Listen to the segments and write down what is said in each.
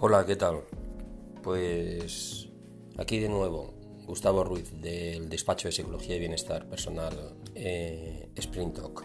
Hola, ¿qué tal? Pues aquí de nuevo, Gustavo Ruiz del Despacho de Psicología y Bienestar Personal eh, Sprint Talk.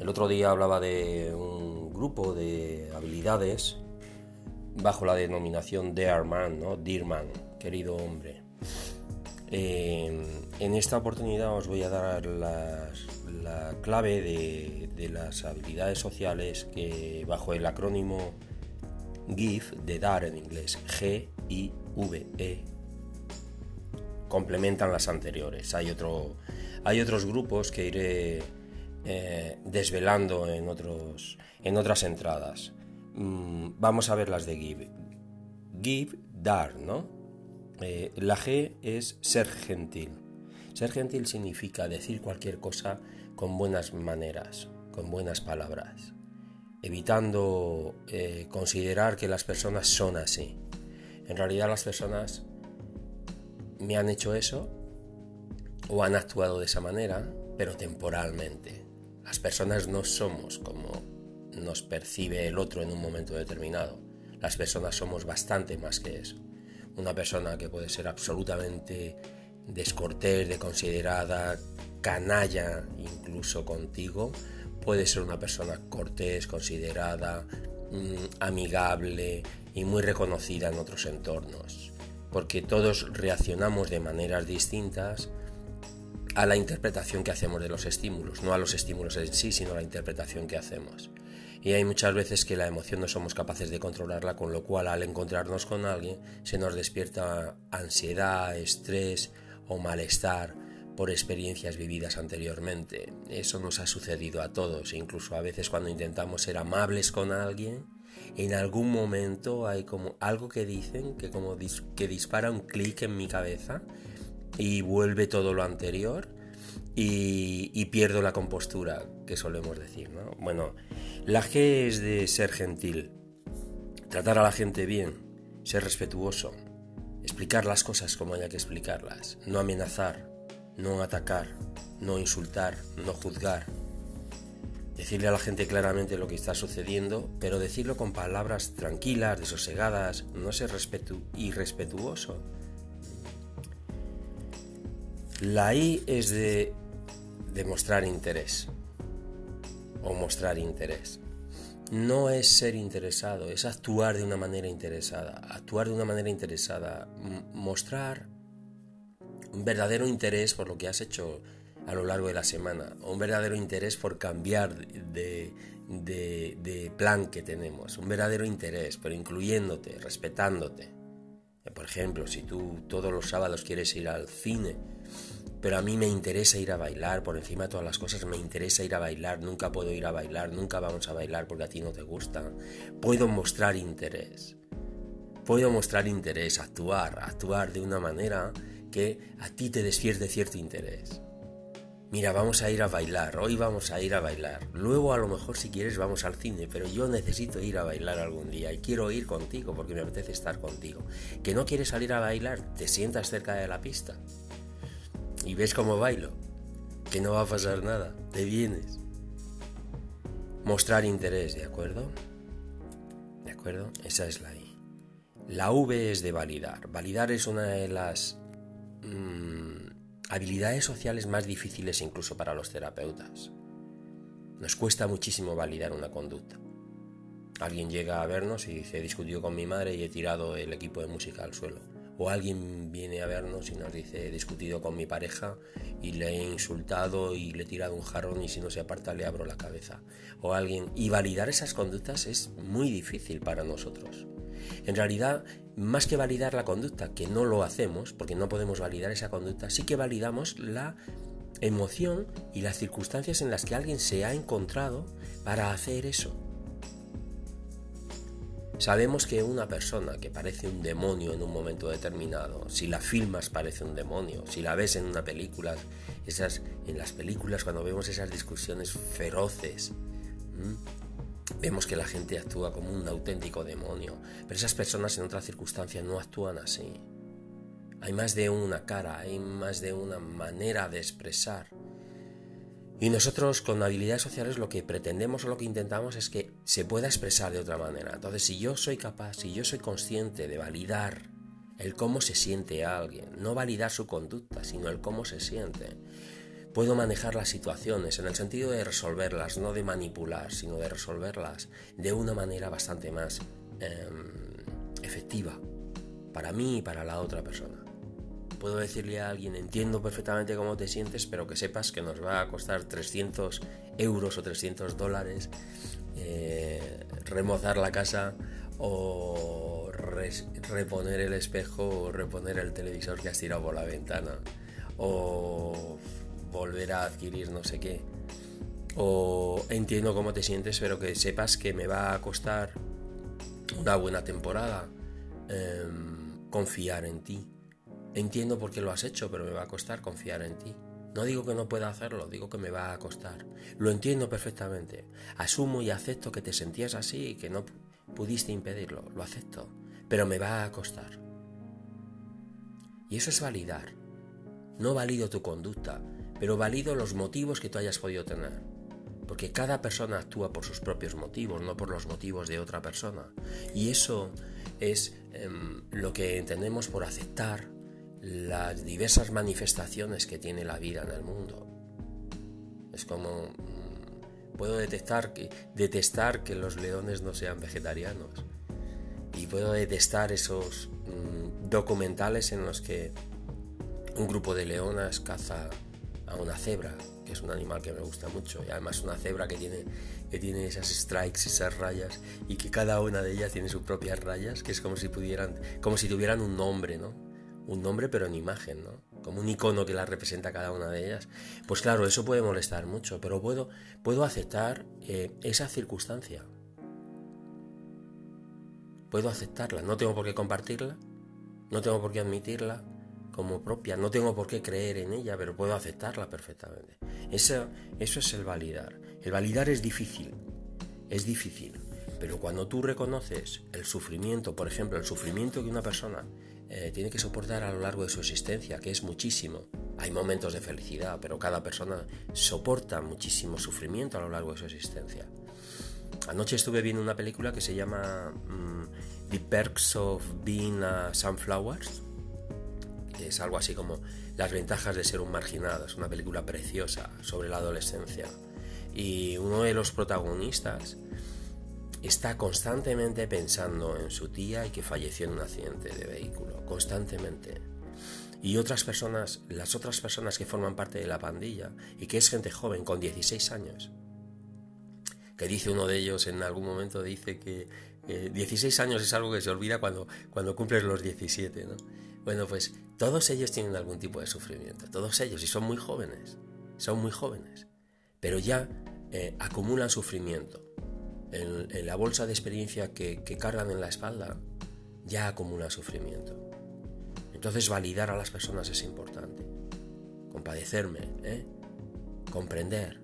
El otro día hablaba de un grupo de habilidades bajo la denominación Dear Man, ¿no? Dear Man, querido hombre. Eh, en esta oportunidad os voy a dar la clave de, de las habilidades sociales que bajo el acrónimo GIVE de dar en inglés, G-I-V-E, complementan las anteriores. Hay, otro, hay otros grupos que iré eh, desvelando en otras entradas. Mm, vamos a ver las de Give. Give, dar, ¿no? Eh, la G es ser gentil. Ser gentil significa decir cualquier cosa con buenas maneras, con buenas palabras evitando eh, considerar que las personas son así. En realidad las personas me han hecho eso o han actuado de esa manera, pero temporalmente. Las personas no somos como nos percibe el otro en un momento determinado. Las personas somos bastante más que eso. Una persona que puede ser absolutamente descortés, desconsiderada, canalla incluso contigo, puede ser una persona cortés, considerada, mm, amigable y muy reconocida en otros entornos, porque todos reaccionamos de maneras distintas a la interpretación que hacemos de los estímulos, no a los estímulos en sí, sino a la interpretación que hacemos. Y hay muchas veces que la emoción no somos capaces de controlarla, con lo cual al encontrarnos con alguien se nos despierta ansiedad, estrés o malestar por experiencias vividas anteriormente. Eso nos ha sucedido a todos, incluso a veces cuando intentamos ser amables con alguien, en algún momento hay como algo que dicen que como que dispara un clic en mi cabeza y vuelve todo lo anterior y, pierdo la compostura que solemos decir. ¿no? Bueno, la G es de ser gentil, tratar a la gente bien, ser respetuoso, explicar las cosas como haya que explicarlas, no amenazar, no atacar, no insultar, no juzgar. Decirle a la gente claramente lo que está sucediendo, pero decirlo con palabras tranquilas, desosegadas, no ser irrespetuoso. La I es de demostrar interés o mostrar interés. No es ser interesado, es actuar de una manera interesada. Actuar de una manera interesada, mostrar un verdadero interés por lo que has hecho a lo largo de la semana, un verdadero interés por cambiar de, plan que tenemos, un verdadero interés, pero incluyéndote, respetándote. Por ejemplo, si tú todos los sábados quieres ir al cine, pero a mí me interesa ir a bailar, por encima de todas las cosas me interesa ir a bailar, nunca puedo ir a bailar, nunca vamos a bailar porque a ti no te gusta, puedo mostrar interés. Puedo mostrar interés, actuar, actuar de una manera que a ti te despierte cierto interés. Mira, vamos a ir a bailar, hoy vamos a ir a bailar. Luego a lo mejor si quieres vamos al cine, pero yo necesito ir a bailar algún día y quiero ir contigo porque me apetece estar contigo. Que no quieres salir a bailar, te sientas cerca de la pista y ves cómo bailo. Que no va a pasar nada, te vienes. Mostrar interés, ¿de acuerdo? ¿De acuerdo? Esa es la I. La V es de validar. Validar es una de las Mm, habilidades sociales más difíciles incluso para los terapeutas. Nos cuesta muchísimo validar una conducta. Alguien llega a vernos y dice, he discutido con mi madre y he tirado el equipo de música al suelo. O alguien viene a vernos y nos dice, he discutido con mi pareja y le he insultado y le he tirado un jarrón y si no se aparta le abro la cabeza. O alguien... Y validar esas conductas es muy difícil para nosotros. En realidad, más que validar la conducta, que no lo hacemos, porque no podemos validar esa conducta, sí que validamos la emoción y las circunstancias en las que alguien se ha encontrado para hacer eso. Sabemos que una persona que parece un demonio en un momento determinado, si la filmas parece un demonio, si la ves en una película, esas en las películas cuando vemos esas discusiones feroces, Vemos que la gente actúa como un auténtico demonio, pero esas personas en otras circunstancias no actúan así. Hay más de una cara, hay más de una manera de expresar. Y nosotros con habilidades sociales lo que pretendemos o lo que intentamos es que se pueda expresar de otra manera. Entonces, si yo soy capaz, si yo soy consciente de validar el cómo se siente alguien, no validar su conducta, sino el cómo se siente, puedo manejar las situaciones en el sentido de resolverlas, no de manipular, sino de resolverlas de una manera bastante más em, efectiva para mí y para la otra persona. Puedo decirle a alguien, entiendo perfectamente cómo te sientes, pero que sepas que nos va a costar 300 euros o 300 dólares eh, remozar la casa o reponer el espejo o reponer el televisor que has tirado por la ventana o volver a adquirir no sé qué. O entiendo cómo te sientes, pero que sepas que me va a costar una buena temporada em, confiar en ti Entiendo por qué lo has hecho, pero me va a costar confiar en ti. No digo que no pueda hacerlo, digo que me va a costar. Lo entiendo perfectamente. Asumo y acepto que te sentías así y que no pudiste impedirlo. Lo acepto. Pero me va a costar. Y eso es validar. No valido tu conducta, pero valido los motivos que tú hayas podido tener. Porque cada persona actúa por sus propios motivos, no por los motivos de otra persona. Y eso es em, lo que entendemos por aceptar las diversas manifestaciones que tiene la vida en el mundo. Es como mm, puedo detectar detestar que los leones no sean vegetarianos y puedo detestar esos mm, documentales en los que un grupo de leonas caza a una cebra, que es un animal que me gusta mucho, y además una cebra que tiene, que tiene esas strikes, esas rayas, y que cada una de ellas tiene sus propias rayas, que es como si pudieran, como si tuvieran un nombre, ¿no? un nombre pero en imagen, ¿no? Como un icono que la representa cada una de ellas. Pues claro, eso puede molestar mucho, pero puedo, puedo aceptar eh, esa circunstancia. Puedo aceptarla, no tengo por qué compartirla, no tengo por qué admitirla como propia, no tengo por qué creer en ella, pero puedo aceptarla perfectamente. Eso, eso es el validar. El validar es difícil, es difícil, pero cuando tú reconoces el sufrimiento, por ejemplo, el sufrimiento que una persona eh, tiene que soportar a lo largo de su existencia, que es muchísimo. Hay momentos de felicidad, pero cada persona soporta muchísimo sufrimiento a lo largo de su existencia. Anoche estuve viendo una película que se llama mm, The Perks of Being a Sunflowers, es algo así como Las ventajas de ser un marginado. Es una película preciosa sobre la adolescencia. Y uno de los protagonistas está constantemente pensando en su tía y que falleció en un accidente de vehículo, constantemente. Y otras personas, las otras personas que forman parte de la pandilla, y que es gente joven, con 16 años, que dice uno de ellos en algún momento, dice que 16 años es algo que se olvida cuando, cuando cumples los 17, ¿no? Bueno, pues todos ellos tienen algún tipo de sufrimiento, todos ellos, y son muy jóvenes, son muy jóvenes, pero ya eh, acumulan sufrimiento en, la bolsa de experiencia que, cargan en la espalda, ya acumula sufrimiento. Entonces validar a las personas es importante. Compadecerme, ¿eh? comprender.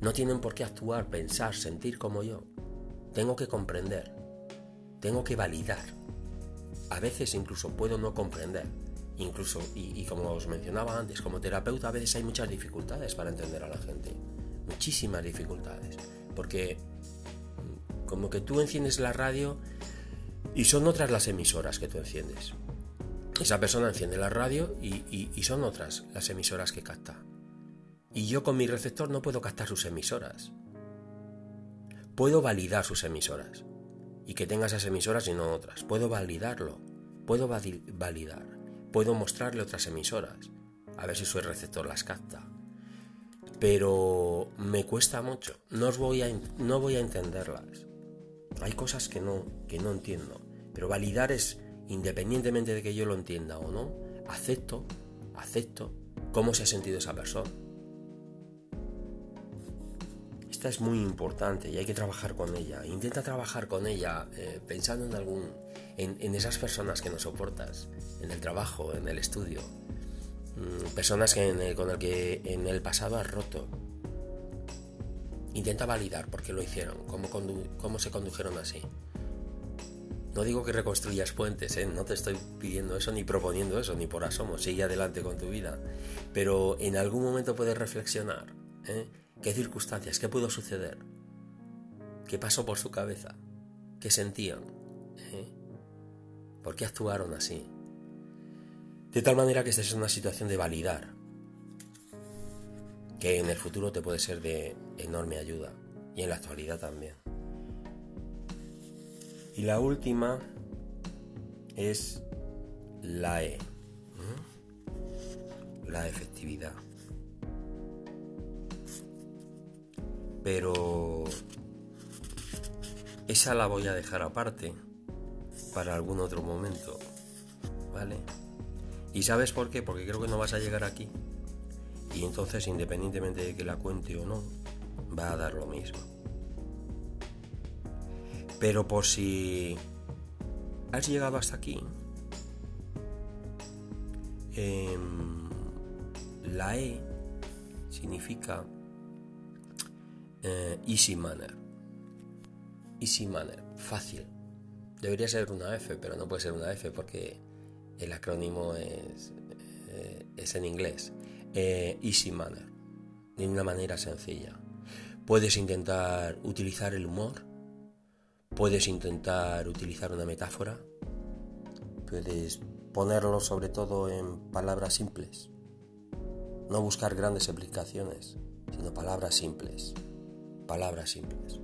No tienen por qué actuar, pensar, sentir como yo. Tengo que comprender. Tengo que validar. A veces incluso puedo no comprender. Incluso, y, y como os mencionaba antes, como terapeuta a veces hay muchas dificultades para entender a la gente. Muchísimas dificultades. Porque como que tú enciendes la radio y son otras las emisoras que tú enciendes. Esa persona enciende la radio y, son otras las emisoras que capta. Y yo con mi receptor no puedo captar sus emisoras. Puedo validar sus emisoras. Y que tenga esas emisoras y no otras. Puedo validarlo. Puedo validar. Puedo mostrarle otras emisoras. A ver si su receptor las capta. Pero me cuesta mucho. No, voy a, no voy a entenderlas. Hay cosas que no, que no entiendo, pero validar es, independientemente de que yo lo entienda o no, acepto, acepto cómo se ha sentido esa persona. Esta es muy importante y hay que trabajar con ella. Intenta trabajar con ella eh, pensando en algún, en, esas personas que no soportas, en el trabajo, en el estudio, mm, personas que con el que en el pasado has roto, Intenta validar por qué lo hicieron, cómo, cómo se condujeron así. No digo que reconstruyas puentes, ¿eh? no te estoy pidiendo eso ni proponiendo eso, ni por asomo, sigue adelante con tu vida. Pero en algún momento puedes reflexionar. ¿eh? ¿Qué circunstancias? ¿Qué pudo suceder? ¿Qué pasó por su cabeza? ¿Qué sentían? ¿Eh? ¿Por qué actuaron así? De tal manera que esta es una situación de validar, que en el futuro te puede ser de enorme ayuda y en la actualidad también. Y la última es la E, la efectividad. Pero esa la voy a dejar aparte para algún otro momento, ¿vale? ¿Y sabes por qué? Porque creo que no vas a llegar aquí. Y entonces, independientemente de que la cuente o no, va a dar lo mismo. Pero por si has llegado hasta aquí, em, la E significa eh, easy manner. Easy manner, fácil. Debería ser una F, pero no puede ser una F porque el acrónimo es, eh, en inglés. Eh, easy manner, de una manera sencilla. Puedes intentar utilizar el humor, puedes intentar utilizar una metáfora, puedes ponerlo sobre todo en palabras simples. No buscar grandes explicaciones, sino palabras simples. Palabras simples.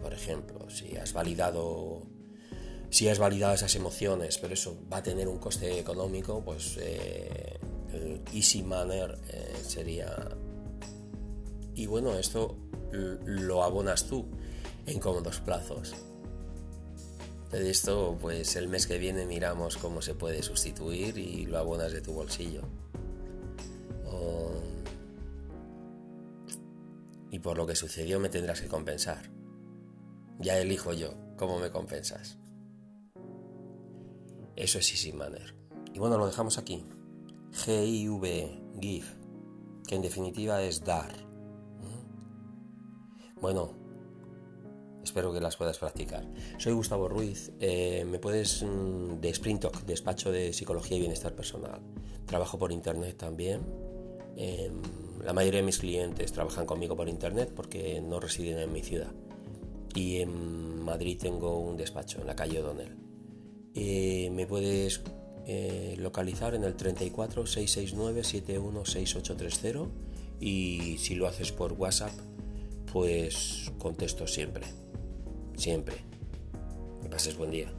Por ejemplo, si has validado si has validado esas emociones, pero eso va a tener un coste económico, pues eh, el easy manner eh, sería... Y bueno, esto lo abonas tú en cómodos plazos. De esto, pues el mes que viene miramos cómo se puede sustituir y lo abonas de tu bolsillo. Y por lo que sucedió me tendrás que compensar. Ya elijo yo cómo me compensas. Eso es Easy Manner. Y bueno, lo dejamos aquí. G-I-V, give, que en definitiva es dar. ¿Mm? Bueno, espero que las puedas practicar. Soy Gustavo Ruiz, eh, me puedes mm, de Sprint despacho de psicología y bienestar personal. Trabajo por internet también. Em, la mayoría de mis clientes trabajan conmigo por internet porque no residen en mi ciudad y en Madrid tengo un despacho en la calle O'Donnell. Eh, me puedes eh, localizar en el 34 669 716830 y si lo haces por WhatsApp, pues contesto siempre. Siempre. Que pases buen día.